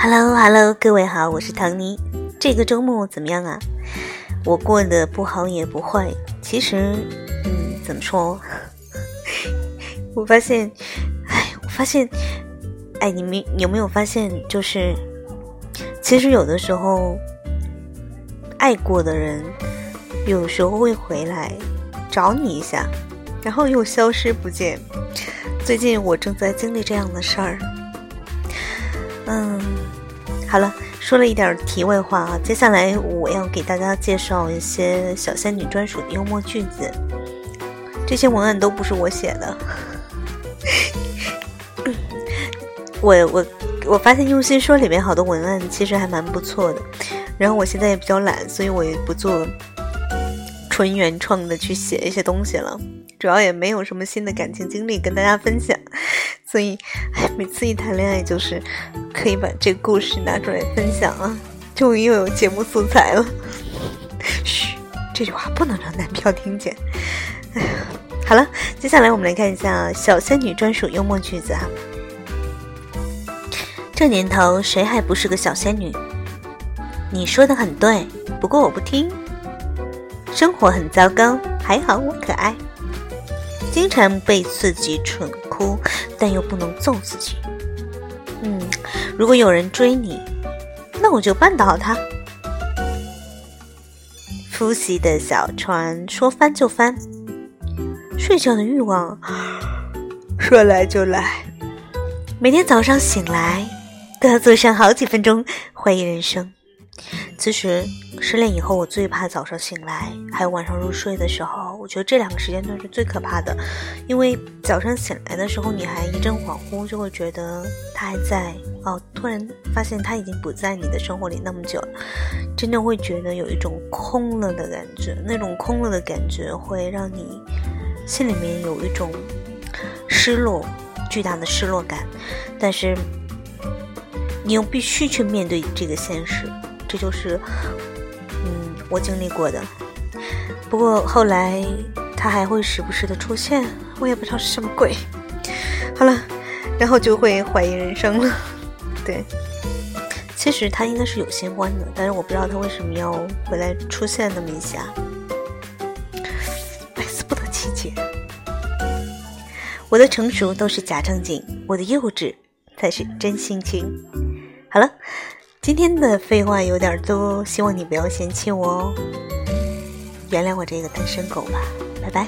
Hello，Hello，各位好，我是唐尼。这个周末怎么样啊？我过得不好也不坏。其实，嗯，怎么说？我发现，哎，我发现，哎，你们有没有发现，就是，其实有的时候，爱过的人，有时候会回来找你一下，然后又消失不见。最近我正在经历这样的事儿。嗯，好了，说了一点题外话啊，接下来我要给大家介绍一些小仙女专属的幽默句子。这些文案都不是我写的，我我我发现用心说里面好多文案其实还蛮不错的，然后我现在也比较懒，所以我也不做纯原创的去写一些东西了。主要也没有什么新的感情经历跟大家分享，所以，每次一谈恋爱就是可以把这个故事拿出来分享啊，终于又有节目素材了。嘘，这句话不能让男票听见。哎呀，好了，接下来我们来看一下小仙女专属幽默句子啊。这年头谁还不是个小仙女？你说的很对，不过我不听。生活很糟糕，还好我可爱。经常被自己蠢哭，但又不能揍自己。嗯，如果有人追你，那我就绊倒他。复习的小船说翻就翻，睡觉的欲望说来就来。每天早上醒来都要坐上好几分钟怀疑人生。其实失恋以后，我最怕早上醒来，还有晚上入睡的时候。我觉得这两个时间段是最可怕的，因为早上醒来的时候，你还一阵恍惚，就会觉得他还在哦，突然发现他已经不在你的生活里那么久了，真的会觉得有一种空了的感觉。那种空了的感觉会让你心里面有一种失落，巨大的失落感。但是你又必须去面对这个现实。这就是，嗯，我经历过的。不过后来他还会时不时的出现，我也不知道是什么鬼。好了，然后就会怀疑人生了。对，其实他应该是有新欢的，但是我不知道他为什么要回来出现那么一下，百思不得其解。我的成熟都是假正经，我的幼稚才是真性情。好了。今天的废话有点多，希望你不要嫌弃我哦，原谅我这个单身狗吧，拜拜。